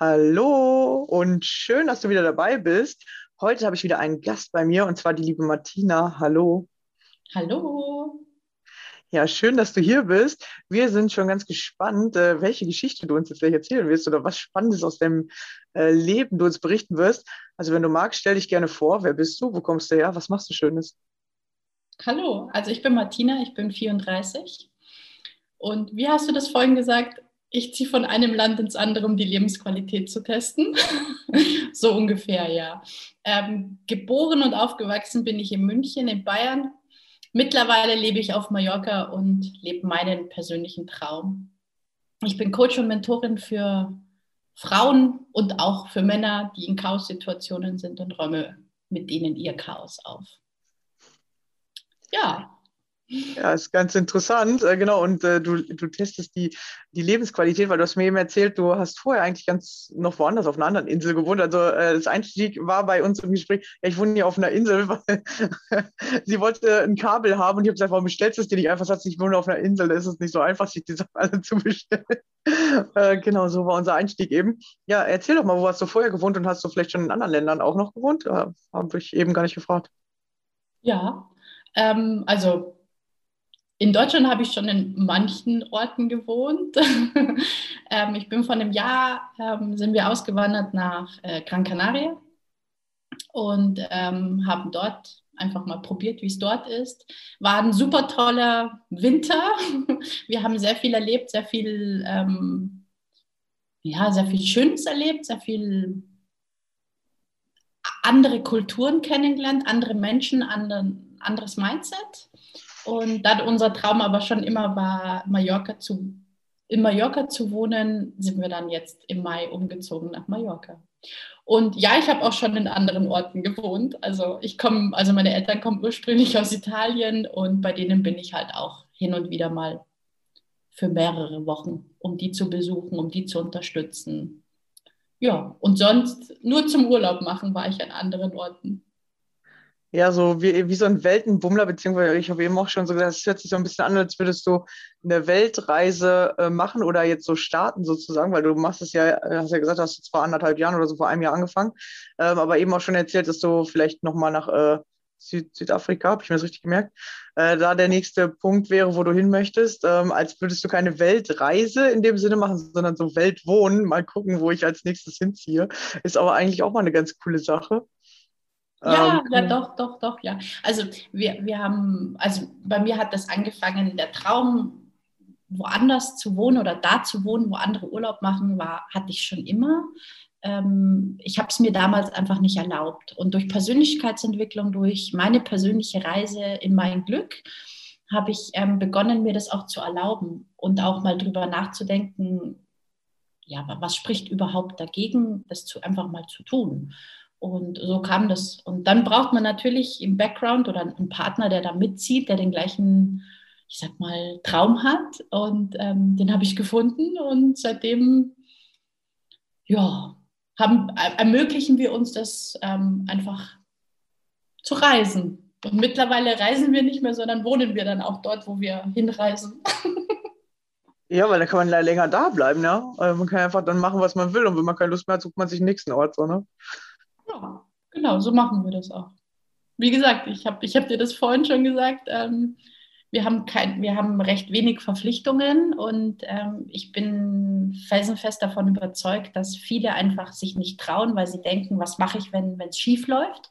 Hallo und schön, dass du wieder dabei bist. Heute habe ich wieder einen Gast bei mir und zwar die liebe Martina. Hallo. Hallo. Ja, schön, dass du hier bist. Wir sind schon ganz gespannt, äh, welche Geschichte du uns jetzt gleich erzählen wirst oder was Spannendes aus deinem äh, Leben du uns berichten wirst. Also wenn du magst, stell dich gerne vor. Wer bist du? Wo kommst du her? Was machst du Schönes? Hallo, also ich bin Martina, ich bin 34. Und wie hast du das vorhin gesagt? Ich ziehe von einem Land ins andere, um die Lebensqualität zu testen. so ungefähr, ja. Ähm, geboren und aufgewachsen bin ich in München, in Bayern Mittlerweile lebe ich auf Mallorca und lebe meinen persönlichen Traum. Ich bin Coach und Mentorin für Frauen und auch für Männer, die in Chaos-Situationen sind und räume mit ihnen ihr Chaos auf. Ja, ja, ist ganz interessant, äh, genau. Und äh, du, du testest die, die Lebensqualität, weil du hast mir eben erzählt, du hast vorher eigentlich ganz noch woanders auf einer anderen Insel gewohnt. Also äh, das Einstieg war bei uns im Gespräch, ja, ich wohne hier auf einer Insel, weil sie wollte ein Kabel haben und ich habe gesagt, warum bestellst du es dir nicht einfach? Sagst, ich wohne auf einer Insel, da ist es nicht so einfach, sich die Sachen alle zu bestellen. äh, genau, so war unser Einstieg eben. Ja, erzähl doch mal, wo hast du vorher gewohnt und hast du vielleicht schon in anderen Ländern auch noch gewohnt? Äh, habe ich eben gar nicht gefragt. Ja, ähm, also in Deutschland habe ich schon in manchen Orten gewohnt. ähm, ich bin vor einem Jahr, ähm, sind wir ausgewandert nach äh, Gran Canaria und ähm, haben dort einfach mal probiert, wie es dort ist. War ein super toller Winter. Wir haben sehr viel erlebt, sehr viel, ähm, ja, sehr viel Schönes erlebt, sehr viel andere Kulturen kennengelernt, andere Menschen, anderen, anderes Mindset. Und da unser Traum aber schon immer war, Mallorca zu, in Mallorca zu wohnen, sind wir dann jetzt im Mai umgezogen nach Mallorca. Und ja, ich habe auch schon in anderen Orten gewohnt. Also ich komme, also meine Eltern kommen ursprünglich aus Italien und bei denen bin ich halt auch hin und wieder mal für mehrere Wochen, um die zu besuchen, um die zu unterstützen. Ja, und sonst nur zum Urlaub machen war ich an anderen Orten. Ja, so wie, wie so ein Weltenbummler, beziehungsweise ich habe eben auch schon so gesagt, es hört sich so ein bisschen an, als würdest du eine Weltreise äh, machen oder jetzt so starten sozusagen, weil du machst es ja, hast ja gesagt, hast du zwar anderthalb Jahren oder so vor einem Jahr angefangen, ähm, aber eben auch schon erzählt, dass du vielleicht nochmal nach äh, Süd Südafrika, habe ich mir das richtig gemerkt, äh, da der nächste Punkt wäre, wo du hin möchtest, ähm, als würdest du keine Weltreise in dem Sinne machen, sondern so Weltwohnen, mal gucken, wo ich als nächstes hinziehe, ist aber eigentlich auch mal eine ganz coole Sache. Ja, ähm, ja, doch, doch, doch, ja. Also wir, wir haben, also bei mir hat das angefangen, der Traum, woanders zu wohnen oder da zu wohnen, wo andere Urlaub machen, war, hatte ich schon immer. Ähm, ich habe es mir damals einfach nicht erlaubt. Und durch Persönlichkeitsentwicklung, durch meine persönliche Reise in mein Glück, habe ich ähm, begonnen, mir das auch zu erlauben und auch mal drüber nachzudenken, ja, was spricht überhaupt dagegen, das zu, einfach mal zu tun. Und so kam das. Und dann braucht man natürlich im Background oder einen Partner, der da mitzieht, der den gleichen, ich sag mal, Traum hat. Und ähm, den habe ich gefunden. Und seitdem, ja, haben, ermöglichen wir uns das ähm, einfach zu reisen. Und mittlerweile reisen wir nicht mehr, sondern wohnen wir dann auch dort, wo wir hinreisen. Ja, weil dann kann man länger da bleiben, ja. Also man kann einfach dann machen, was man will. Und wenn man keine Lust mehr hat, sucht man sich den nächsten Ort, so, ne? Ja, genau, so machen wir das auch. Wie gesagt, ich habe ich hab dir das vorhin schon gesagt, ähm, wir, haben kein, wir haben recht wenig Verpflichtungen und ähm, ich bin felsenfest davon überzeugt, dass viele einfach sich nicht trauen, weil sie denken, was mache ich, wenn es schief läuft.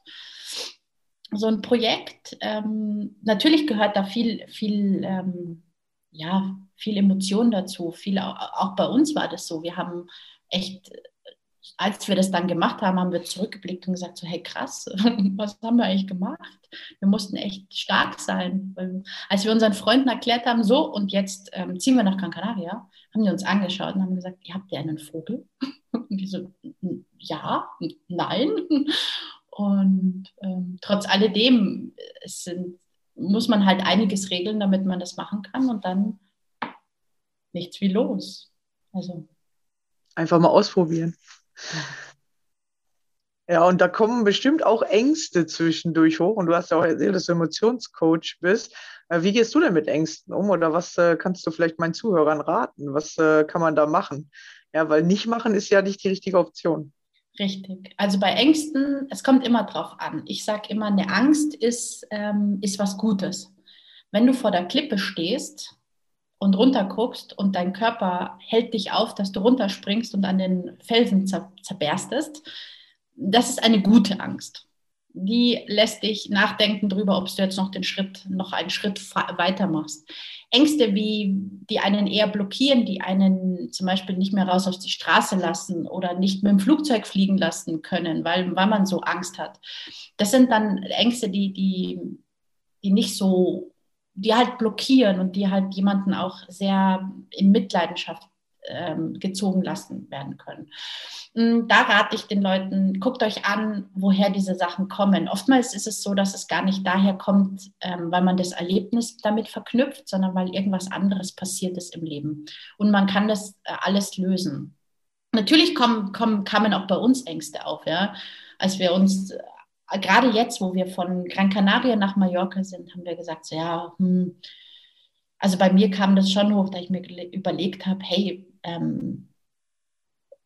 So ein Projekt, ähm, natürlich gehört da viel, viel, ähm, ja, viel Emotion dazu. Viel, auch bei uns war das so. Wir haben echt als wir das dann gemacht haben, haben wir zurückgeblickt und gesagt, so hey krass, was haben wir eigentlich gemacht? Wir mussten echt stark sein. Als wir unseren Freunden erklärt haben, so und jetzt ähm, ziehen wir nach Gran Canaria, haben die uns angeschaut und haben gesagt, ihr habt ja einen Vogel? Und die so, ja, nein. Und ähm, trotz alledem sind, muss man halt einiges regeln, damit man das machen kann und dann nichts wie los. Also einfach mal ausprobieren. Ja, und da kommen bestimmt auch Ängste zwischendurch hoch. Und du hast ja auch erzählt, dass du Emotionscoach bist. Äh, wie gehst du denn mit Ängsten um? Oder was äh, kannst du vielleicht meinen Zuhörern raten? Was äh, kann man da machen? Ja, weil nicht machen ist ja nicht die richtige Option. Richtig. Also bei Ängsten, es kommt immer drauf an. Ich sage immer, eine Angst ist, ähm, ist was Gutes. Wenn du vor der Klippe stehst und runterguckst und dein Körper hält dich auf, dass du runterspringst und an den Felsen zer zerberstest, das ist eine gute Angst. Die lässt dich nachdenken darüber, ob du jetzt noch den Schritt, noch einen Schritt weiter machst. Ängste, wie die einen eher blockieren, die einen zum Beispiel nicht mehr raus auf die Straße lassen oder nicht mit dem Flugzeug fliegen lassen können, weil, weil man so Angst hat. Das sind dann Ängste, die, die, die nicht so die halt blockieren und die halt jemanden auch sehr in Mitleidenschaft ähm, gezogen lassen werden können. Mm, da rate ich den Leuten, guckt euch an, woher diese Sachen kommen. Oftmals ist es so, dass es gar nicht daher kommt, ähm, weil man das Erlebnis damit verknüpft, sondern weil irgendwas anderes passiert ist im Leben. Und man kann das äh, alles lösen. Natürlich kommen, kommen, kamen auch bei uns Ängste auf, ja. Als wir uns gerade jetzt, wo wir von Gran Canaria nach Mallorca sind, haben wir gesagt, so, ja, hm, also bei mir kam das schon hoch, da ich mir überlegt habe, hey, ähm,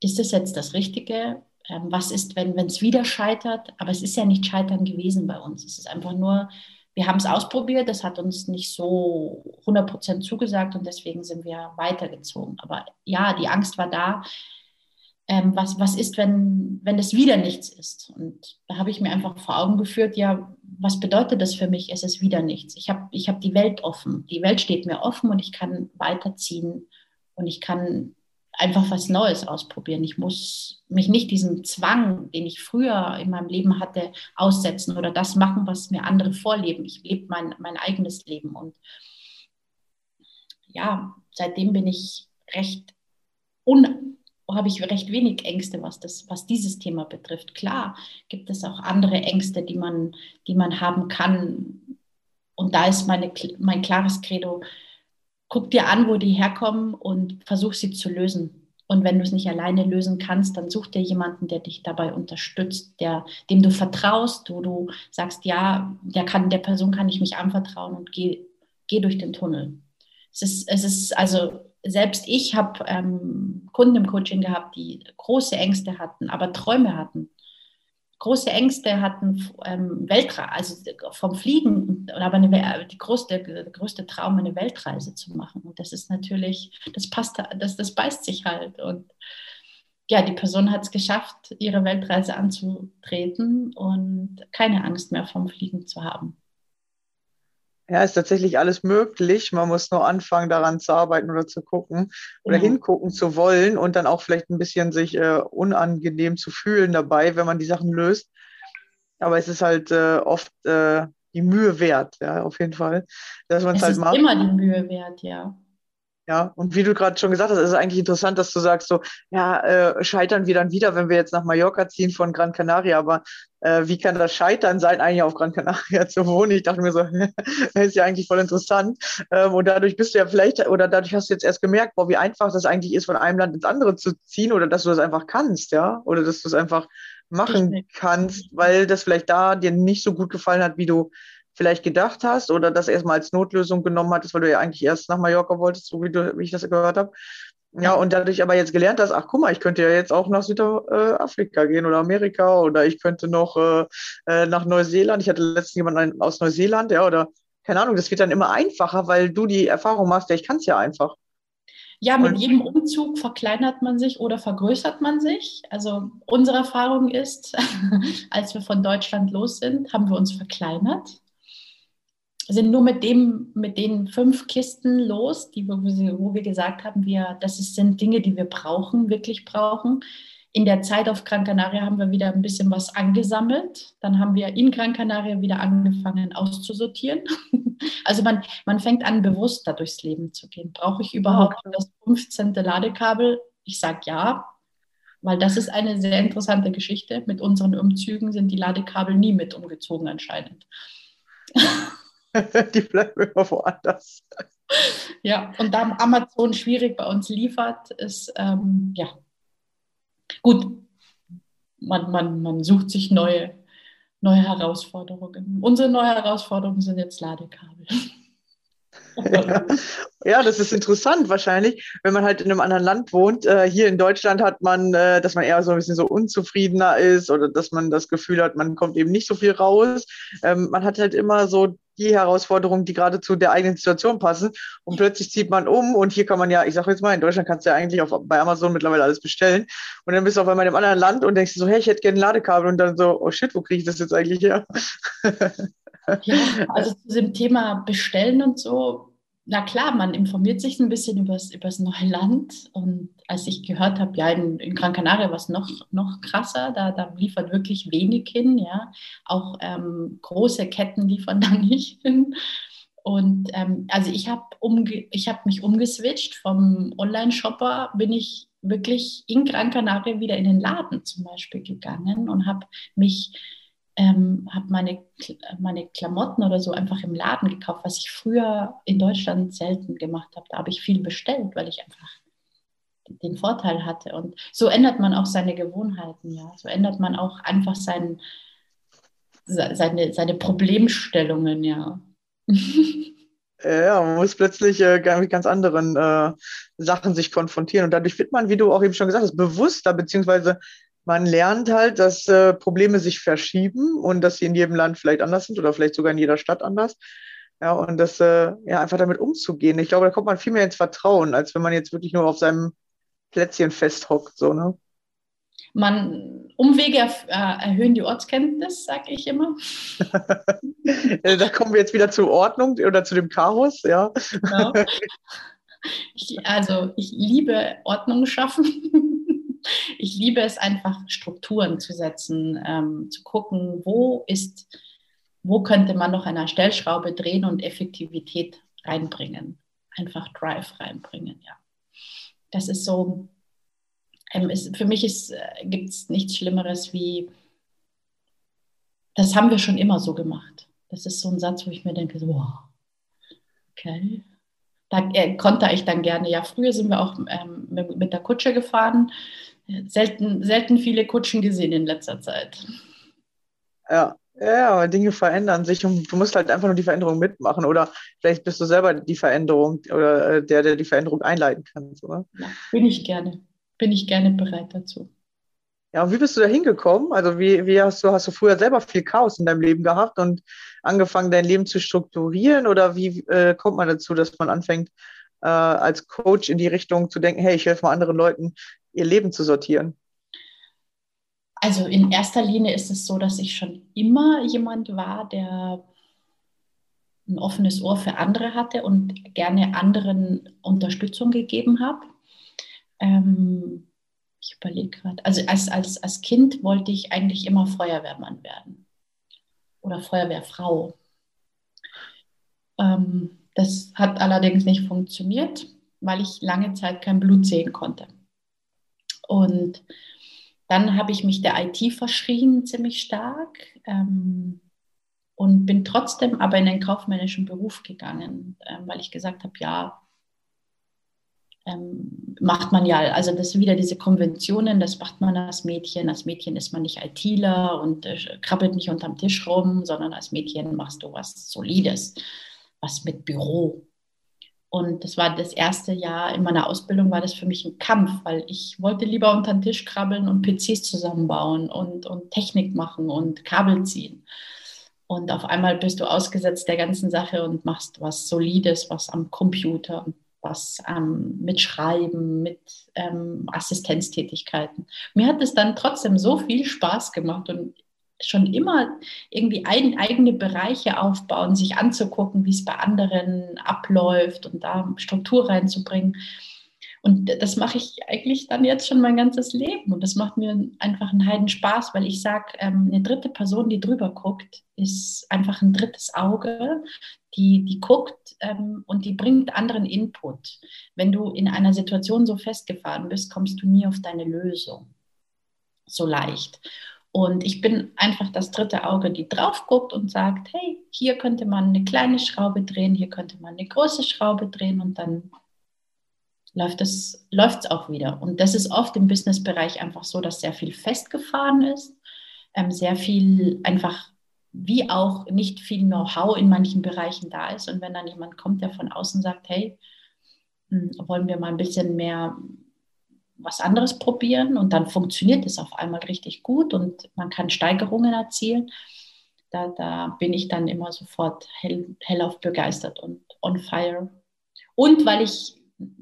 ist das jetzt das Richtige? Ähm, was ist, wenn es wieder scheitert? Aber es ist ja nicht scheitern gewesen bei uns. Es ist einfach nur, wir haben es ausprobiert, das hat uns nicht so 100% zugesagt und deswegen sind wir weitergezogen. Aber ja, die Angst war da ähm, was, was ist, wenn, wenn es wieder nichts ist? Und da habe ich mir einfach vor Augen geführt, ja, was bedeutet das für mich? Es ist wieder nichts. Ich habe ich hab die Welt offen. Die Welt steht mir offen und ich kann weiterziehen und ich kann einfach was Neues ausprobieren. Ich muss mich nicht diesem Zwang, den ich früher in meinem Leben hatte, aussetzen oder das machen, was mir andere vorleben. Ich lebe mein, mein eigenes Leben. Und ja, seitdem bin ich recht un habe ich recht wenig Ängste, was, das, was dieses Thema betrifft. Klar gibt es auch andere Ängste, die man, die man haben kann. Und da ist meine, mein klares Credo, guck dir an, wo die herkommen und versuch sie zu lösen. Und wenn du es nicht alleine lösen kannst, dann such dir jemanden, der dich dabei unterstützt, der, dem du vertraust, wo du sagst, ja, der, kann, der Person kann ich mich anvertrauen und geh, geh durch den Tunnel. Es ist, es ist also, selbst ich habe ähm, Kunden im Coaching gehabt, die große Ängste hatten, aber Träume hatten große Ängste hatten, ähm, Weltreise, also vom Fliegen, aber eine, die größte, der größte Traum, eine Weltreise zu machen. Und das ist natürlich, das passt, das, das beißt sich halt. Und ja, die Person hat es geschafft, ihre Weltreise anzutreten und keine Angst mehr vom Fliegen zu haben. Ja, ist tatsächlich alles möglich. Man muss nur anfangen, daran zu arbeiten oder zu gucken oder genau. hingucken zu wollen und dann auch vielleicht ein bisschen sich äh, unangenehm zu fühlen dabei, wenn man die Sachen löst. Aber es ist halt äh, oft äh, die Mühe wert, ja, auf jeden Fall, dass man es halt macht. Es ist immer die Mühe wert, ja. Ja, und wie du gerade schon gesagt hast, ist es eigentlich interessant, dass du sagst, so, ja, äh, scheitern wir dann wieder, wenn wir jetzt nach Mallorca ziehen von Gran Canaria, aber äh, wie kann das Scheitern sein, eigentlich auf Gran Canaria zu wohnen? Ich dachte mir so, das ist ja eigentlich voll interessant. Ähm, und dadurch bist du ja vielleicht, oder dadurch hast du jetzt erst gemerkt, boah, wie einfach das eigentlich ist, von einem Land ins andere zu ziehen, oder dass du das einfach kannst, ja, oder dass du es einfach machen kannst, weil das vielleicht da dir nicht so gut gefallen hat, wie du vielleicht gedacht hast oder das erstmal als Notlösung genommen hattest, weil du ja eigentlich erst nach Mallorca wolltest, so wie, du, wie ich das gehört habe. Ja, und dadurch aber jetzt gelernt hast, ach guck mal, ich könnte ja jetzt auch nach Südafrika gehen oder Amerika oder ich könnte noch äh, äh, nach Neuseeland. Ich hatte letztens jemanden aus Neuseeland, ja, oder keine Ahnung, das wird dann immer einfacher, weil du die Erfahrung machst, ja, ich kann es ja einfach. Ja, mit und jedem Umzug verkleinert man sich oder vergrößert man sich. Also unsere Erfahrung ist, als wir von Deutschland los sind, haben wir uns verkleinert sind nur mit dem, mit den fünf Kisten los, die, wo wir gesagt haben, wir, das sind Dinge, die wir brauchen, wirklich brauchen. In der Zeit auf Gran Canaria haben wir wieder ein bisschen was angesammelt. Dann haben wir in Gran Canaria wieder angefangen auszusortieren. Also man, man fängt an, bewusster durchs Leben zu gehen. Brauche ich überhaupt okay. das 15. Ladekabel? Ich sage ja, weil das ist eine sehr interessante Geschichte. Mit unseren Umzügen sind die Ladekabel nie mit umgezogen anscheinend. die bleiben immer woanders. Ja, und da Amazon schwierig bei uns liefert, ist, ähm, ja, gut, man, man, man sucht sich neue, neue Herausforderungen. Unsere neue Herausforderungen sind jetzt Ladekabel. Ja. das ist interessant wahrscheinlich, wenn man halt in einem anderen Land wohnt. Äh, hier in Deutschland hat man, äh, dass man eher so ein bisschen so unzufriedener ist oder dass man das Gefühl hat, man kommt eben nicht so viel raus. Ähm, man hat halt immer so die Herausforderungen, die gerade zu der eigenen Situation passen. Und plötzlich zieht man um und hier kann man ja, ich sage jetzt mal, in Deutschland kannst du ja eigentlich auf, bei Amazon mittlerweile alles bestellen. Und dann bist du auf einmal in einem anderen Land und denkst so, hey, ich hätte gerne ein Ladekabel und dann so, oh shit, wo kriege ich das jetzt eigentlich her? Ja, also zu dem Thema Bestellen und so, na klar, man informiert sich ein bisschen über das neue Land. Und als ich gehört habe, ja, in, in Gran Canaria war es noch, noch krasser, da, da liefert wirklich wenig hin, ja. Auch ähm, große Ketten liefern da nicht hin. Und ähm, also ich habe umge hab mich umgeswitcht vom Online-Shopper, bin ich wirklich in Gran Canaria wieder in den Laden zum Beispiel gegangen und habe mich ähm, habe meine, meine Klamotten oder so einfach im Laden gekauft, was ich früher in Deutschland selten gemacht habe. Da habe ich viel bestellt, weil ich einfach den Vorteil hatte. Und so ändert man auch seine Gewohnheiten, ja. So ändert man auch einfach sein, seine, seine Problemstellungen, ja. Ja, man muss plötzlich äh, mit ganz anderen äh, Sachen sich konfrontieren. Und dadurch wird man, wie du auch eben schon gesagt hast, bewusster, beziehungsweise man lernt halt, dass äh, Probleme sich verschieben und dass sie in jedem Land vielleicht anders sind oder vielleicht sogar in jeder Stadt anders. Ja, und das äh, ja einfach damit umzugehen. Ich glaube, da kommt man viel mehr ins Vertrauen, als wenn man jetzt wirklich nur auf seinem Plätzchen festhockt, so, ne? Man, Umwege äh, erhöhen die Ortskenntnis, sage ich immer. da kommen wir jetzt wieder zur Ordnung oder zu dem Chaos, ja. Genau. Ich, also ich liebe Ordnung schaffen ich liebe es einfach, Strukturen zu setzen, ähm, zu gucken, wo ist, wo könnte man noch eine Stellschraube drehen und Effektivität reinbringen. Einfach Drive reinbringen, ja. Das ist so, ähm, ist, für mich äh, gibt es nichts Schlimmeres wie, das haben wir schon immer so gemacht. Das ist so ein Satz, wo ich mir denke, so, wow, okay, da äh, konnte ich dann gerne. Ja, früher sind wir auch ähm, mit, der Kutsche gefahren. Selten, selten viele Kutschen gesehen in letzter Zeit. Ja, ja, aber Dinge verändern sich und du musst halt einfach nur die Veränderung mitmachen oder vielleicht bist du selber die Veränderung oder äh, der, der die Veränderung einleiten kann. Oder? Ja, bin ich gerne. Bin ich gerne bereit dazu. Ja, und wie bist du da hingekommen? Also wie, wie hast du, hast du früher selber viel Chaos in deinem Leben gehabt und angefangen, dein Leben zu strukturieren? Oder wie äh, kommt man dazu, dass man anfängt, äh, als Coach in die Richtung zu denken, hey, ich helfe mal anderen Leuten, ihr Leben zu sortieren? Also in erster Linie ist es so, dass ich schon immer jemand war, der ein offenes Ohr für andere hatte und gerne anderen Unterstützung gegeben habe. Ähm, ich überlege gerade. Also als, als, als Kind wollte ich eigentlich immer Feuerwehrmann werden oder Feuerwehrfrau. Ähm, das hat allerdings nicht funktioniert, weil ich lange Zeit kein Blut sehen konnte. Und dann habe ich mich der IT verschrien ziemlich stark ähm, und bin trotzdem aber in den kaufmännischen Beruf gegangen, ähm, weil ich gesagt habe, ja, ähm, macht man ja, also das sind wieder diese Konventionen, das macht man als Mädchen. Als Mädchen ist man nicht ITler und äh, krabbelt nicht unterm Tisch rum, sondern als Mädchen machst du was Solides, was mit Büro. Und das war das erste Jahr in meiner Ausbildung, war das für mich ein Kampf, weil ich wollte lieber unter den Tisch krabbeln und PCs zusammenbauen und, und Technik machen und Kabel ziehen. Und auf einmal bist du ausgesetzt der ganzen Sache und machst was Solides, was am Computer, was ähm, mit Schreiben, mit ähm, Assistenztätigkeiten. Mir hat es dann trotzdem so viel Spaß gemacht und schon immer irgendwie ein, eigene Bereiche aufbauen, sich anzugucken, wie es bei anderen abläuft und da Struktur reinzubringen. Und das mache ich eigentlich dann jetzt schon mein ganzes Leben. Und das macht mir einfach einen Heiden Spaß, weil ich sage, ähm, eine dritte Person, die drüber guckt, ist einfach ein drittes Auge, die, die guckt ähm, und die bringt anderen Input. Wenn du in einer Situation so festgefahren bist, kommst du nie auf deine Lösung. So leicht. Und ich bin einfach das dritte Auge, die drauf guckt und sagt, hey, hier könnte man eine kleine Schraube drehen, hier könnte man eine große Schraube drehen und dann läuft es läuft's auch wieder. Und das ist oft im Businessbereich einfach so, dass sehr viel festgefahren ist, ähm, sehr viel einfach wie auch nicht viel Know-how in manchen Bereichen da ist. Und wenn dann jemand kommt, der von außen sagt, hey, hm, wollen wir mal ein bisschen mehr was anderes probieren und dann funktioniert es auf einmal richtig gut und man kann Steigerungen erzielen. Da, da bin ich dann immer sofort hell, hellauf begeistert und on fire. Und weil ich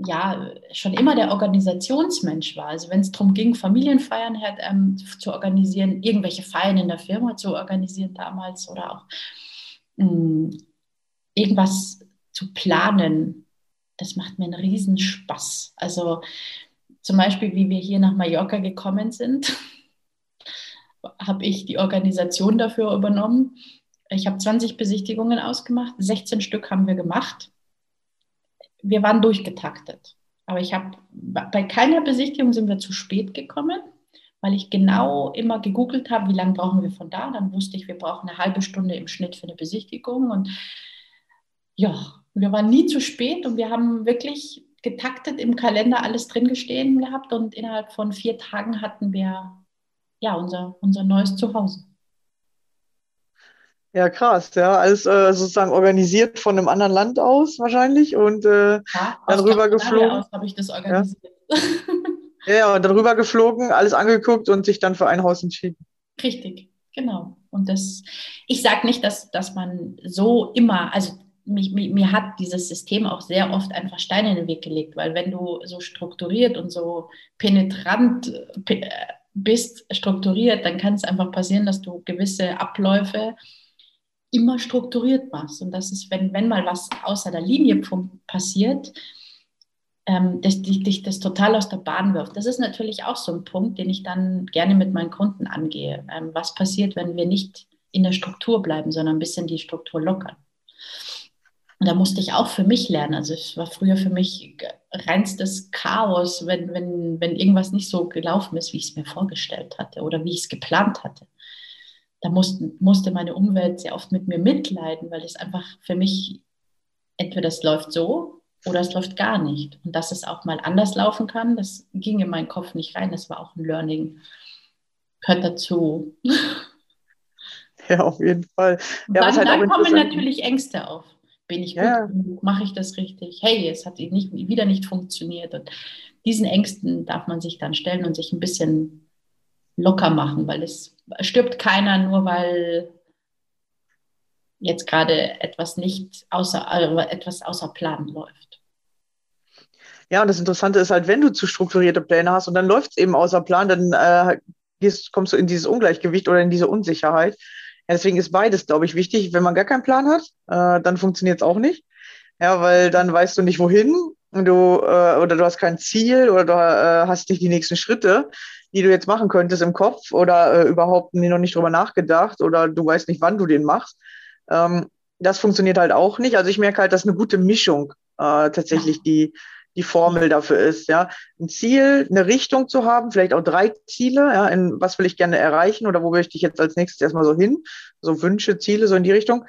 ja schon immer der Organisationsmensch war. Also wenn es darum ging, Familienfeiern halt, ähm, zu organisieren, irgendwelche Feiern in der Firma zu organisieren damals oder auch mh, hm, irgendwas zu planen, das macht mir einen Riesenspaß. Also zum Beispiel, wie wir hier nach Mallorca gekommen sind, habe ich die Organisation dafür übernommen. Ich habe 20 Besichtigungen ausgemacht, 16 Stück haben wir gemacht. Wir waren durchgetaktet. Aber ich habe bei keiner Besichtigung sind wir zu spät gekommen, weil ich genau immer gegoogelt habe, wie lange brauchen wir von da. Dann wusste ich, wir brauchen eine halbe Stunde im Schnitt für eine Besichtigung. Und ja, wir waren nie zu spät und wir haben wirklich getaktet im Kalender alles drin gestehen gehabt und innerhalb von vier Tagen hatten wir ja unser, unser neues Zuhause. Ja, krass, ja. Alles äh, sozusagen organisiert von einem anderen Land aus wahrscheinlich und äh, ja, dann rüber geflogen. habe ich das organisiert. Ja. ja, und dann rüber geflogen, alles angeguckt und sich dann für ein Haus entschieden. Richtig, genau. Und das, ich sage nicht, dass, dass man so immer, also mich, mir, mir hat dieses System auch sehr oft einfach Steine in den Weg gelegt, weil wenn du so strukturiert und so penetrant äh, bist, strukturiert, dann kann es einfach passieren, dass du gewisse Abläufe immer strukturiert machst. Und das ist, wenn, wenn mal was außer der Linie passiert, ähm, dass dich, dich das total aus der Bahn wirft. Das ist natürlich auch so ein Punkt, den ich dann gerne mit meinen Kunden angehe. Ähm, was passiert, wenn wir nicht in der Struktur bleiben, sondern ein bisschen die Struktur lockern? Und da musste ich auch für mich lernen. Also es war früher für mich reinstes Chaos, wenn, wenn, wenn irgendwas nicht so gelaufen ist, wie ich es mir vorgestellt hatte oder wie ich es geplant hatte. Da musste, musste meine Umwelt sehr oft mit mir mitleiden, weil es einfach für mich entweder es läuft so oder es läuft gar nicht. Und dass es auch mal anders laufen kann, das ging in meinen Kopf nicht rein. Das war auch ein Learning. Gehört dazu. Ja, auf jeden Fall. Ja, dann, halt dann kommen natürlich Ängste auf. Bin ich gut ja. genug? Mache ich das richtig? Hey, es hat nicht, wieder nicht funktioniert. Und diesen Ängsten darf man sich dann stellen und sich ein bisschen locker machen, weil es stirbt keiner nur, weil jetzt gerade etwas nicht außer, äh, etwas außer Plan läuft. Ja, und das Interessante ist halt, wenn du zu strukturierte Pläne hast und dann läuft es eben außer Plan, dann äh, gehst, kommst du in dieses Ungleichgewicht oder in diese Unsicherheit. Ja, deswegen ist beides, glaube ich, wichtig. Wenn man gar keinen Plan hat, äh, dann funktioniert es auch nicht. Ja, weil dann weißt du nicht, wohin du, äh, oder du hast kein Ziel oder du äh, hast nicht die nächsten Schritte, die du jetzt machen könntest im Kopf oder äh, überhaupt noch nicht drüber nachgedacht oder du weißt nicht, wann du den machst. Ähm, das funktioniert halt auch nicht. Also ich merke halt, dass eine gute Mischung äh, tatsächlich die, die Formel dafür ist, ja. Ein Ziel, eine Richtung zu haben, vielleicht auch drei Ziele, ja, in was will ich gerne erreichen oder wo möchte ich jetzt als nächstes erstmal so hin, so Wünsche, Ziele, so in die Richtung.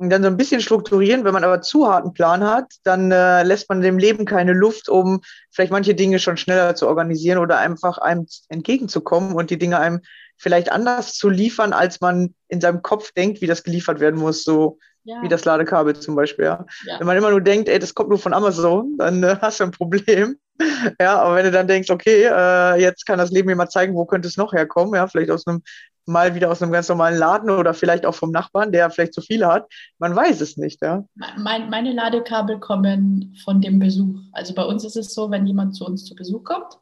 Und dann so ein bisschen strukturieren. Wenn man aber zu harten Plan hat, dann äh, lässt man dem Leben keine Luft, um vielleicht manche Dinge schon schneller zu organisieren oder einfach einem entgegenzukommen und die Dinge einem vielleicht anders zu liefern, als man in seinem Kopf denkt, wie das geliefert werden muss, so ja. wie das Ladekabel zum Beispiel. Ja. ja. Wenn man immer nur denkt, ey, das kommt nur von Amazon, dann äh, hast du ein Problem. ja, aber wenn du dann denkst, okay, äh, jetzt kann das Leben mir mal zeigen, wo könnte es noch herkommen, ja, vielleicht aus einem mal wieder aus einem ganz normalen Laden oder vielleicht auch vom Nachbarn, der vielleicht zu viele hat. Man weiß es nicht. Ja? Mein, meine Ladekabel kommen von dem Besuch. Also bei uns ist es so, wenn jemand zu uns zu Besuch kommt,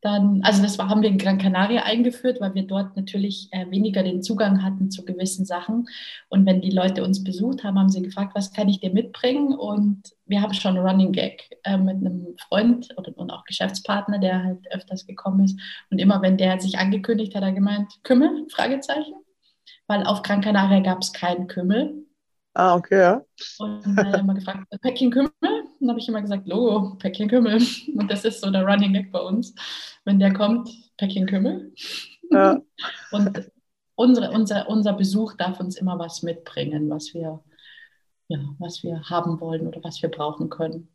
dann, also das war, haben wir in Gran Canaria eingeführt, weil wir dort natürlich äh, weniger den Zugang hatten zu gewissen Sachen. Und wenn die Leute uns besucht haben, haben sie gefragt, was kann ich dir mitbringen? Und wir haben schon Running Gag äh, mit einem Freund oder, und auch Geschäftspartner, der halt öfters gekommen ist. Und immer wenn der sich angekündigt hat, hat er gemeint, Kümmel? Fragezeichen. Weil auf Gran Canaria gab es keinen Kümmel. Ah, okay, ja. Und dann hat er immer gefragt, Päckchen Kümmel? Und dann habe ich immer gesagt, Logo, Päckchen Kümmel. Und das ist so der Running Gag bei uns. Wenn der kommt, Päckchen Kümmel. Ja. Und unsere, unser, unser Besuch darf uns immer was mitbringen, was wir, ja, was wir haben wollen oder was wir brauchen können.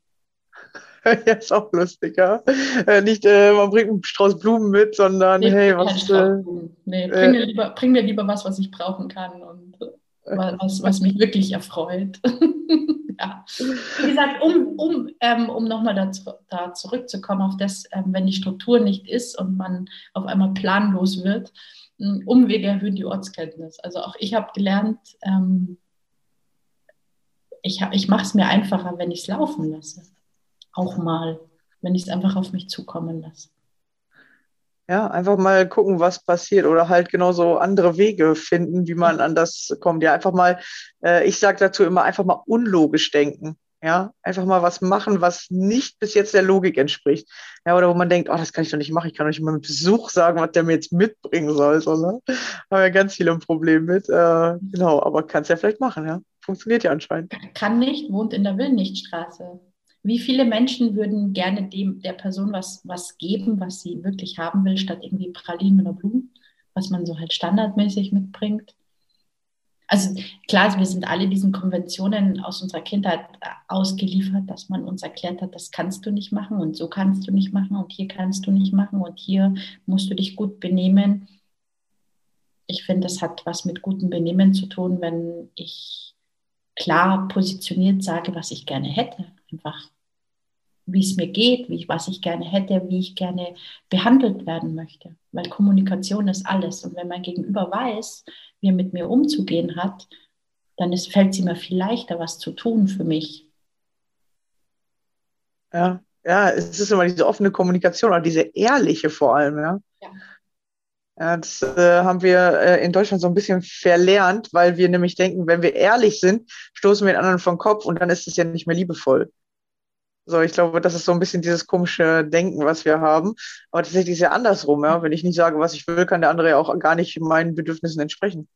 Ja, ist auch lustig, ja. Äh, nicht, äh, man bringt einen Strauß Blumen mit, sondern nee, hey, was. Äh, nee, bring, mir lieber, bring mir lieber was, was ich brauchen kann. Und was, was mich wirklich erfreut. ja. Wie gesagt, um, um, ähm, um nochmal da, da, zurückzukommen auf das, ähm, wenn die Struktur nicht ist und man auf einmal planlos wird, Umwege erhöhen die Ortskenntnis. Also auch ich habe gelernt, ähm, ich, ich mache es mir einfacher, wenn ich es laufen lasse. Auch mal, wenn ich es einfach auf mich zukommen lasse. Ja, einfach mal gucken, was passiert oder halt genauso andere Wege finden, wie man an das kommt. Ja, einfach mal, äh, ich sage dazu immer, einfach mal unlogisch denken. Ja, einfach mal was machen, was nicht bis jetzt der Logik entspricht. Ja, oder wo man denkt, oh, das kann ich doch nicht machen. Ich kann doch nicht mal mit Besuch sagen, was der mir jetzt mitbringen soll. So, ne? Haben ja ganz viele ein Problem mit. Äh, genau, aber kannst ja vielleicht machen, ja. Funktioniert ja anscheinend. Kann nicht, wohnt in der Willnichtstraße. Wie viele Menschen würden gerne dem, der Person was, was geben, was sie wirklich haben will, statt irgendwie Pralinen oder Blumen, was man so halt standardmäßig mitbringt? Also klar, wir sind alle diesen Konventionen aus unserer Kindheit äh, ausgeliefert, dass man uns erklärt hat, das kannst du nicht machen und so kannst du nicht machen und hier kannst du nicht machen und hier musst du dich gut benehmen. Ich finde, das hat was mit gutem Benehmen zu tun, wenn ich klar positioniert sage, was ich gerne hätte. Einfach wie es mir geht, wie ich, was ich gerne hätte, wie ich gerne behandelt werden möchte. Weil Kommunikation ist alles. Und wenn mein Gegenüber weiß, wie er mit mir umzugehen hat, dann ist, fällt es mir viel leichter, was zu tun für mich. Ja, ja, es ist immer diese offene Kommunikation, oder diese ehrliche vor allem, ja. ja. Ja, das äh, haben wir äh, in Deutschland so ein bisschen verlernt, weil wir nämlich denken, wenn wir ehrlich sind, stoßen wir den anderen vom Kopf und dann ist es ja nicht mehr liebevoll. So, ich glaube, das ist so ein bisschen dieses komische Denken, was wir haben. Aber tatsächlich ist es ja andersrum, ja. Wenn ich nicht sage, was ich will, kann der andere ja auch gar nicht meinen Bedürfnissen entsprechen.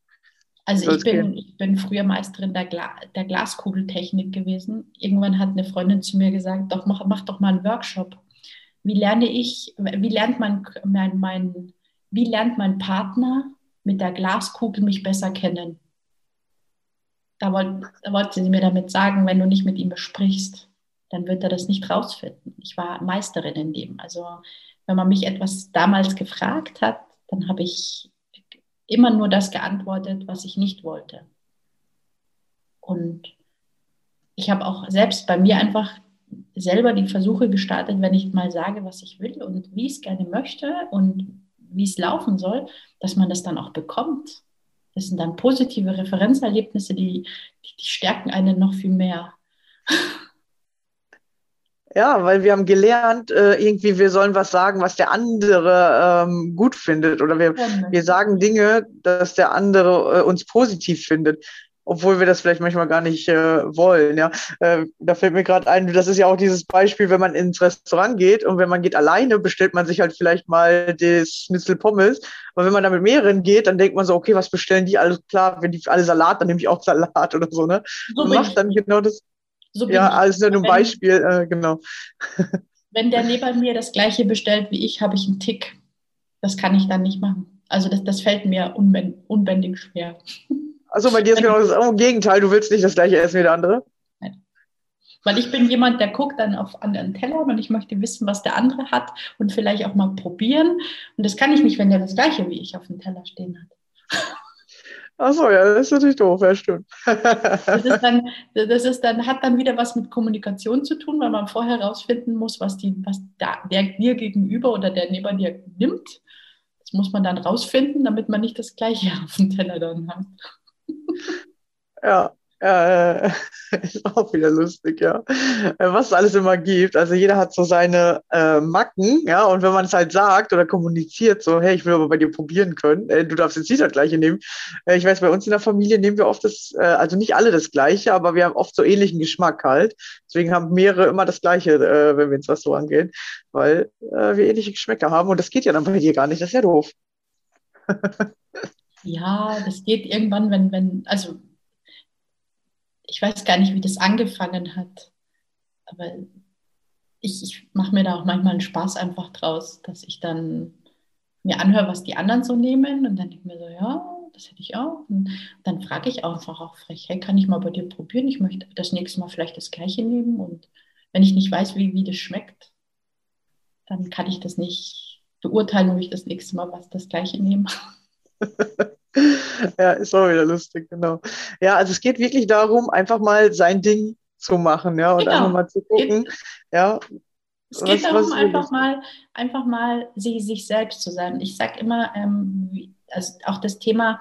Also ich bin, ich bin früher Meisterin der, Gla der Glaskugeltechnik gewesen. Irgendwann hat eine Freundin zu mir gesagt, doch mach, mach doch mal einen Workshop. Wie lerne ich, wie lernt mein, mein, mein, wie lernt mein Partner mit der Glaskugel mich besser kennen? Da, wollt, da wollte sie mir damit sagen, wenn du nicht mit ihm besprichst dann wird er das nicht rausfinden. Ich war Meisterin in dem. Also wenn man mich etwas damals gefragt hat, dann habe ich immer nur das geantwortet, was ich nicht wollte. Und ich habe auch selbst bei mir einfach selber die Versuche gestartet, wenn ich mal sage, was ich will und wie ich es gerne möchte und wie es laufen soll, dass man das dann auch bekommt. Das sind dann positive Referenzerlebnisse, die, die, die stärken einen noch viel mehr. Ja, weil wir haben gelernt, äh, irgendwie, wir sollen was sagen, was der andere ähm, gut findet. Oder wir, wir sagen Dinge, dass der andere äh, uns positiv findet obwohl wir das vielleicht manchmal gar nicht äh, wollen. Ja, äh, da fällt mir gerade ein, das ist ja auch dieses Beispiel, wenn man ins Restaurant geht und wenn man geht alleine, bestellt man sich halt vielleicht mal das Schnitzel Pommes. Aber wenn man da mit mehreren geht, dann denkt man so, okay, was bestellen die? Alles klar, wenn die alle Salat, dann nehme ich auch Salat oder so, ne? So und macht dann genau das. So ja, alles nur ein Beispiel, äh, genau. Wenn der neben mir das gleiche bestellt wie ich, habe ich einen Tick. Das kann ich dann nicht machen. Also das, das fällt mir unbändig schwer. Also bei dir ist genau das oh, Gegenteil. Du willst nicht das gleiche essen wie der andere? Nein. Weil ich bin jemand, der guckt dann auf anderen Teller und ich möchte wissen, was der andere hat und vielleicht auch mal probieren. Und das kann ich nicht, wenn der das gleiche wie ich auf dem Teller stehen hat. Achso, ja, das ist natürlich doof, ja, stimmt. das, ist dann, das ist dann, hat dann wieder was mit Kommunikation zu tun, weil man vorher herausfinden muss, was, die, was da, der dir gegenüber oder der neben dir nimmt. Das muss man dann rausfinden, damit man nicht das Gleiche auf dem Teller dann hat. Ja, äh, ist auch wieder lustig, ja. Äh, was es alles immer gibt. Also jeder hat so seine äh, Macken, ja, und wenn man es halt sagt oder kommuniziert, so, hey, ich will aber bei dir probieren können, äh, du darfst jetzt nicht das gleiche nehmen. Äh, ich weiß, bei uns in der Familie nehmen wir oft das, äh, also nicht alle das gleiche, aber wir haben oft so ähnlichen Geschmack halt. Deswegen haben mehrere immer das gleiche, äh, wenn wir ins Restaurant gehen, weil äh, wir ähnliche Geschmäcker haben und das geht ja dann bei dir gar nicht, das ist ja doof. Ja, das geht irgendwann, wenn, wenn, also ich weiß gar nicht, wie das angefangen hat, aber ich, ich mache mir da auch manchmal einen Spaß einfach draus, dass ich dann mir anhöre, was die anderen so nehmen und dann denke ich mir so, ja, das hätte ich auch. Und dann frage ich einfach auch frech, hey, kann ich mal bei dir probieren? Ich möchte das nächste Mal vielleicht das gleiche nehmen und wenn ich nicht weiß, wie, wie das schmeckt, dann kann ich das nicht beurteilen, ob ich das nächste Mal was das gleiche nehme. ja, ist auch wieder lustig, genau. Ja, also es geht wirklich darum, einfach mal sein Ding zu machen, ja, und genau. einfach mal zu gucken, geht, ja. Es geht was, darum, was einfach mal, einfach mal sie, sich selbst zu sein. Ich sage immer, ähm, also auch das Thema,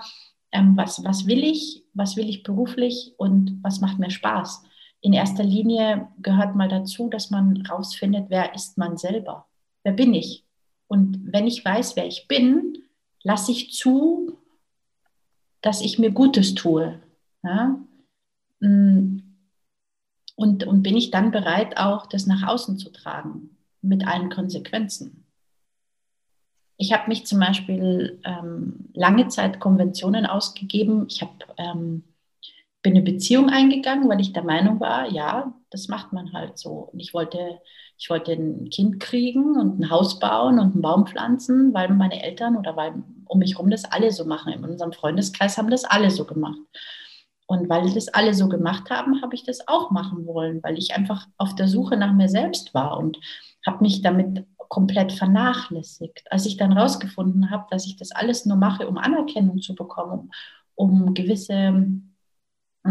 ähm, was, was will ich, was will ich beruflich und was macht mir Spaß. In erster Linie gehört mal dazu, dass man rausfindet, wer ist man selber, wer bin ich. Und wenn ich weiß, wer ich bin, lasse ich zu, dass ich mir Gutes tue. Ja? Mm. Und, und bin ich dann bereit, auch das nach außen zu tragen, mit allen Konsequenzen. Ich habe mich zum Beispiel ähm, lange Zeit Konventionen ausgegeben. Ich habe ähm, bin eine Beziehung eingegangen, weil ich der Meinung war, ja, das macht man halt so. Und ich wollte, ich wollte ein Kind kriegen und ein Haus bauen und einen Baum pflanzen, weil meine Eltern oder weil um mich herum das alle so machen. In unserem Freundeskreis haben das alle so gemacht. Und weil das alle so gemacht haben, habe ich das auch machen wollen, weil ich einfach auf der Suche nach mir selbst war und habe mich damit komplett vernachlässigt. Als ich dann rausgefunden habe, dass ich das alles nur mache, um Anerkennung zu bekommen, um gewisse äh,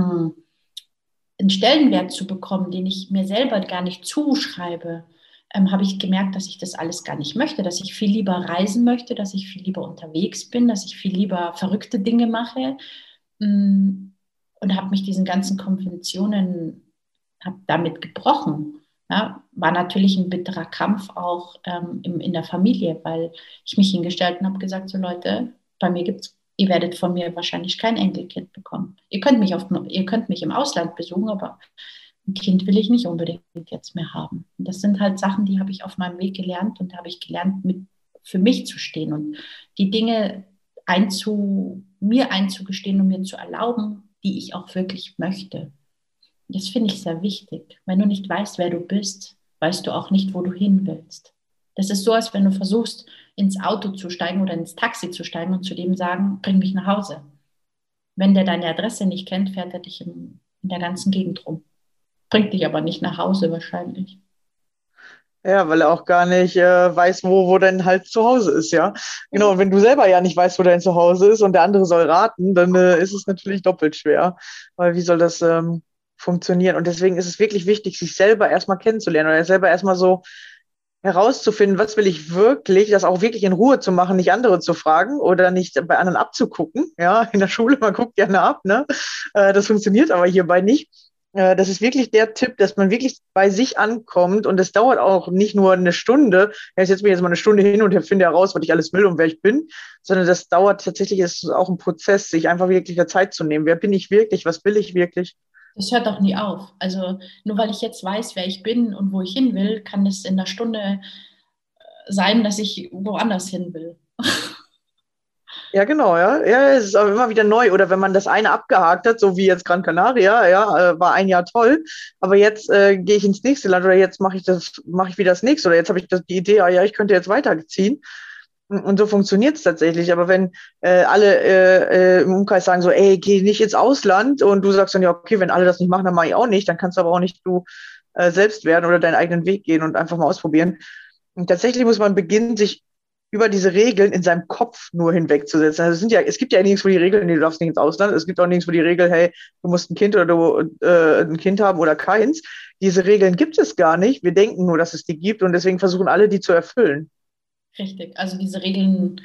einen Stellenwert zu bekommen, den ich mir selber gar nicht zuschreibe, ähm, habe ich gemerkt, dass ich das alles gar nicht möchte, dass ich viel lieber reisen möchte, dass ich viel lieber unterwegs bin, dass ich viel lieber verrückte Dinge mache mm, und habe mich diesen ganzen Konventionen damit gebrochen. Ja, war natürlich ein bitterer Kampf auch ähm, im, in der Familie, weil ich mich hingestellt und habe gesagt, so Leute, bei mir gibt es ihr werdet von mir wahrscheinlich kein Enkelkind bekommen. Ihr könnt mich, auf, ihr könnt mich im Ausland besuchen, aber ein Kind will ich nicht unbedingt jetzt mehr haben. Und das sind halt Sachen, die habe ich auf meinem Weg gelernt und da habe ich gelernt, mit für mich zu stehen und die Dinge einzu, mir einzugestehen und mir zu erlauben, die ich auch wirklich möchte. Das finde ich sehr wichtig. Wenn du nicht weißt, wer du bist, weißt du auch nicht, wo du hin willst. Das ist so, als wenn du versuchst, ins Auto zu steigen oder ins Taxi zu steigen und zu dem sagen, bring mich nach Hause. Wenn der deine Adresse nicht kennt, fährt er dich in, in der ganzen Gegend rum. Bringt dich aber nicht nach Hause wahrscheinlich. Ja, weil er auch gar nicht äh, weiß, wo, wo dein halt zu Hause ist, ja. Genau, und wenn du selber ja nicht weißt, wo dein Zuhause ist und der andere soll raten, dann äh, ist es natürlich doppelt schwer. Weil wie soll das ähm, funktionieren? Und deswegen ist es wirklich wichtig, sich selber erstmal kennenzulernen oder selber erstmal so herauszufinden, was will ich wirklich, das auch wirklich in Ruhe zu machen, nicht andere zu fragen oder nicht bei anderen abzugucken. Ja, in der Schule, man guckt gerne ab, ne? Äh, das funktioniert aber hierbei nicht äh, das ist wirklich der Tipp, dass man wirklich bei sich ankommt und das dauert auch nicht nur eine Stunde. Ja, ich setze mich jetzt mal eine Stunde hin und finde heraus, was ich alles will und wer ich bin, sondern das dauert tatsächlich, ist auch ein Prozess, sich einfach wirklich der Zeit zu nehmen. Wer bin ich wirklich? Was will ich wirklich? Das hört doch nie auf. Also nur weil ich jetzt weiß, wer ich bin und wo ich hin will, kann es in einer Stunde äh, sein, dass ich woanders hin will. Ja, genau, ja. Ja, es ist auch immer wieder neu. Oder wenn man das eine abgehakt hat, so wie jetzt Gran Canaria, ja, äh, war ein Jahr toll, aber jetzt äh, gehe ich ins nächste Land oder jetzt mache ich das, mache ich wieder das nächste oder jetzt habe ich das, die Idee, ah, ja, ich könnte jetzt weiterziehen. Und so funktioniert es tatsächlich. Aber wenn äh, alle äh, äh, im Umkreis sagen so, ey, geh nicht ins Ausland und du sagst dann, ja, okay, wenn alle das nicht machen, dann mache ich auch nicht, dann kannst du aber auch nicht du äh, selbst werden oder deinen eigenen Weg gehen und einfach mal ausprobieren. Und tatsächlich muss man beginnen, sich über diese Regeln in seinem Kopf nur hinwegzusetzen. Also es sind ja, es gibt ja nirgendwo die Regeln, du darfst nicht ins Ausland. Es gibt auch nirgendwo die Regel, hey, du musst ein Kind oder du äh, ein Kind haben oder keins. Diese Regeln gibt es gar nicht. Wir denken nur, dass es die gibt und deswegen versuchen alle, die zu erfüllen. Richtig. Also diese Regeln,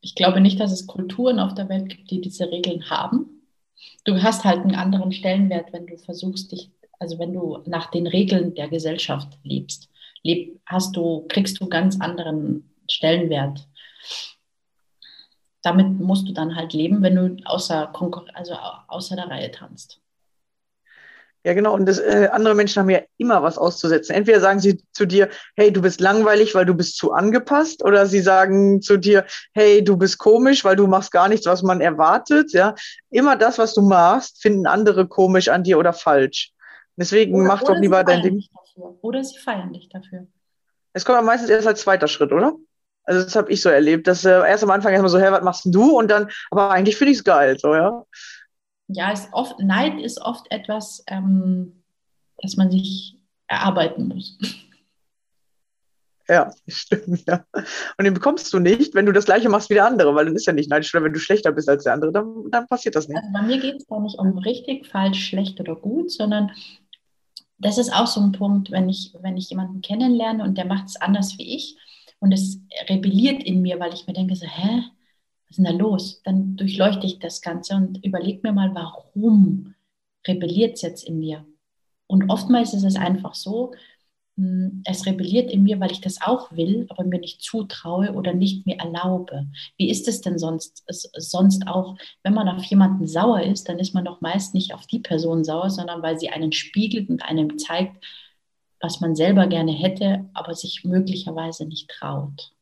ich glaube nicht, dass es Kulturen auf der Welt gibt, die diese Regeln haben. Du hast halt einen anderen Stellenwert, wenn du versuchst, dich, also wenn du nach den Regeln der Gesellschaft lebst leb, hast du, kriegst du ganz anderen Stellenwert. Damit musst du dann halt leben, wenn du außer, Konkur also außer der Reihe tanzt. Ja, genau. Und das, äh, andere Menschen haben ja immer was auszusetzen. Entweder sagen sie zu dir, hey, du bist langweilig, weil du bist zu angepasst, oder sie sagen zu dir, hey, du bist komisch, weil du machst gar nichts, was man erwartet. Ja, immer das, was du machst, finden andere komisch an dir oder falsch. Deswegen oder, mach doch lieber dein Ding. Oder sie feiern dich dafür. Es kommt meistens erst als zweiter Schritt, oder? Also das habe ich so erlebt, dass äh, erst am Anfang erstmal so, hey, was machst du? Und dann, aber eigentlich finde ich es geil, so, ja. Ja, ist oft, Neid ist oft etwas, ähm, das man sich erarbeiten muss. Ja, stimmt, ja. Und den bekommst du nicht, wenn du das Gleiche machst wie der andere, weil dann ist ja nicht neidisch. Oder wenn du schlechter bist als der andere, dann, dann passiert das nicht. Also bei mir geht es gar nicht um richtig, falsch, schlecht oder gut, sondern das ist auch so ein Punkt, wenn ich, wenn ich jemanden kennenlerne und der macht es anders wie ich und es rebelliert in mir, weil ich mir denke, so, hä, was ist denn da los? Dann durchleuchte ich das Ganze und überlege mir mal, warum rebelliert es jetzt in mir? Und oftmals ist es einfach so, hm, es rebelliert in mir, weil ich das auch will, aber mir nicht zutraue oder nicht mir erlaube. Wie ist es denn sonst, sonst auch, wenn man auf jemanden sauer ist, dann ist man doch meist nicht auf die Person sauer, sondern weil sie einen spiegelt und einem zeigt, was man selber gerne hätte, aber sich möglicherweise nicht traut.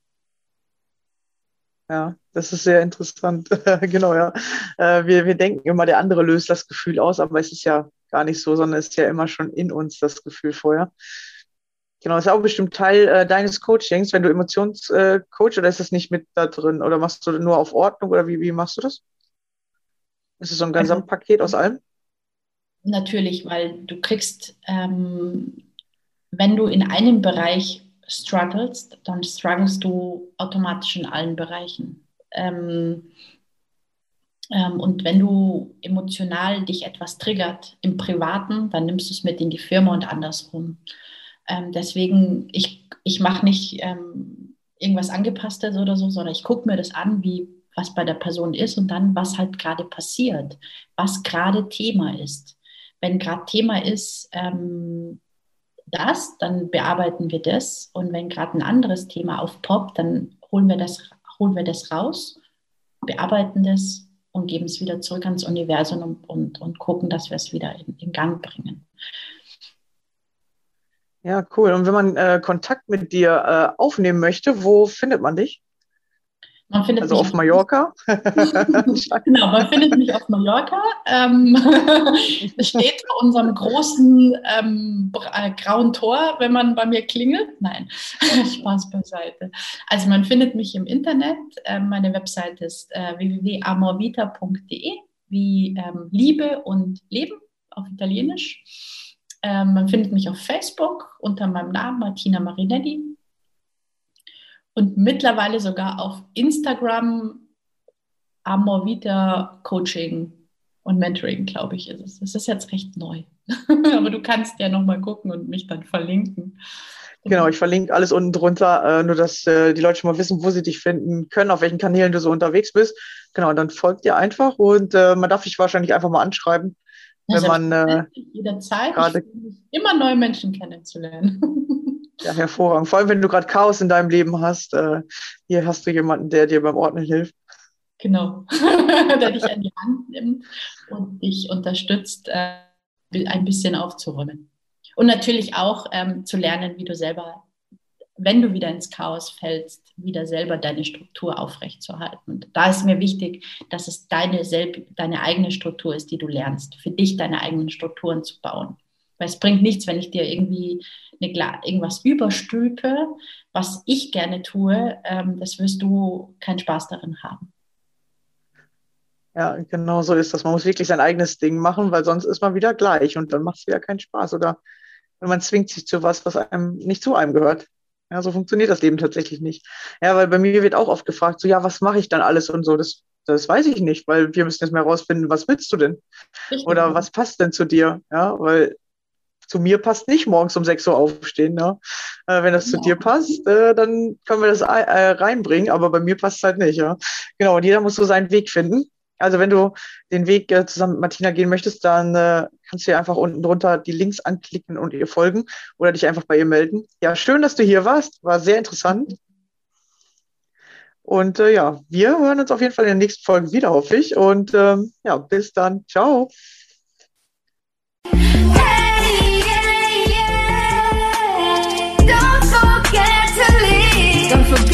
Ja, das ist sehr interessant. genau, ja. Äh, wir, wir denken immer, der andere löst das Gefühl aus, aber es ist ja gar nicht so, sondern es ist ja immer schon in uns das Gefühl vorher. Genau, ist auch bestimmt Teil äh, deines Coachings, wenn du Emotionscoach äh, oder ist das nicht mit da drin? Oder machst du nur auf Ordnung oder wie, wie machst du das? Ist es so ein also, Gesamtpaket aus allem? Natürlich, weil du kriegst, ähm, wenn du in einem Bereich strugglest, dann strugglest du automatisch in allen Bereichen. Ähm, ähm, und wenn du emotional dich etwas triggert im Privaten, dann nimmst du es mit in die Firma und andersrum. Ähm, deswegen, ich, ich mache nicht ähm, irgendwas Angepasstes oder so, sondern ich gucke mir das an, wie was bei der Person ist und dann, was halt gerade passiert, was gerade Thema ist. Wenn gerade Thema ist, ähm, das, dann bearbeiten wir das. Und wenn gerade ein anderes Thema aufpoppt, dann holen wir das, holen wir das raus, bearbeiten das und geben es wieder zurück ans Universum und, und, und gucken, dass wir es wieder in, in Gang bringen. Ja, cool. Und wenn man äh, Kontakt mit dir äh, aufnehmen möchte, wo findet man dich? Man findet also auf Mallorca? genau, man findet mich auf Mallorca. Ähm, es steht vor unserem großen ähm, äh, grauen Tor, wenn man bei mir klingelt. Nein, Spaß beiseite. Also man findet mich im Internet. Äh, meine Website ist äh, www.amorvita.de, wie ähm, Liebe und Leben auf Italienisch. Ähm, man findet mich auf Facebook unter meinem Namen Martina Marinelli und mittlerweile sogar auf Instagram Amorvita Coaching und Mentoring, glaube ich, ist es. Das ist jetzt recht neu. Aber du kannst ja nochmal gucken und mich dann verlinken. Genau, ich verlinke alles unten drunter, äh, nur dass äh, die Leute schon mal wissen, wo sie dich finden können, auf welchen Kanälen du so unterwegs bist. Genau, dann folgt dir einfach und äh, man darf dich wahrscheinlich einfach mal anschreiben, wenn man äh, jederzeit immer neue Menschen kennenzulernen. ja, hervorragend. Vor allem, wenn du gerade Chaos in deinem Leben hast, äh, hier hast du jemanden, der dir beim Ordnen hilft. Genau, der dich an die Hand nimmt und dich unterstützt, äh, ein bisschen aufzuräumen. Und natürlich auch ähm, zu lernen, wie du selber, wenn du wieder ins Chaos fällst, wieder selber deine Struktur aufrechtzuerhalten. Und da ist mir wichtig, dass es deine, selb deine eigene Struktur ist, die du lernst, für dich deine eigenen Strukturen zu bauen. Weil es bringt nichts, wenn ich dir irgendwie eine, irgendwas überstülpe, was ich gerne tue, ähm, das wirst du keinen Spaß darin haben. Ja, genau so ist das. Man muss wirklich sein eigenes Ding machen, weil sonst ist man wieder gleich und dann macht es wieder keinen Spaß. Oder wenn man zwingt sich zu was, was einem nicht zu einem gehört. Ja, so funktioniert das Leben tatsächlich nicht. Ja, weil bei mir wird auch oft gefragt, so, ja, was mache ich dann alles und so. Das, das weiß ich nicht, weil wir müssen jetzt mal rausfinden, was willst du denn? Oder was passt denn zu dir? Ja, weil zu mir passt nicht morgens um 6 Uhr aufstehen. Ne? Äh, wenn das ja. zu dir passt, äh, dann können wir das äh, reinbringen, aber bei mir passt es halt nicht. Ja? Genau, und jeder muss so seinen Weg finden. Also wenn du den Weg äh, zusammen mit Martina gehen möchtest, dann äh, kannst du ja einfach unten drunter die Links anklicken und ihr folgen oder dich einfach bei ihr melden. Ja, schön, dass du hier warst. War sehr interessant. Und äh, ja, wir hören uns auf jeden Fall in der nächsten Folge wieder, hoffe ich. Und ähm, ja, bis dann. Ciao. Don't forget.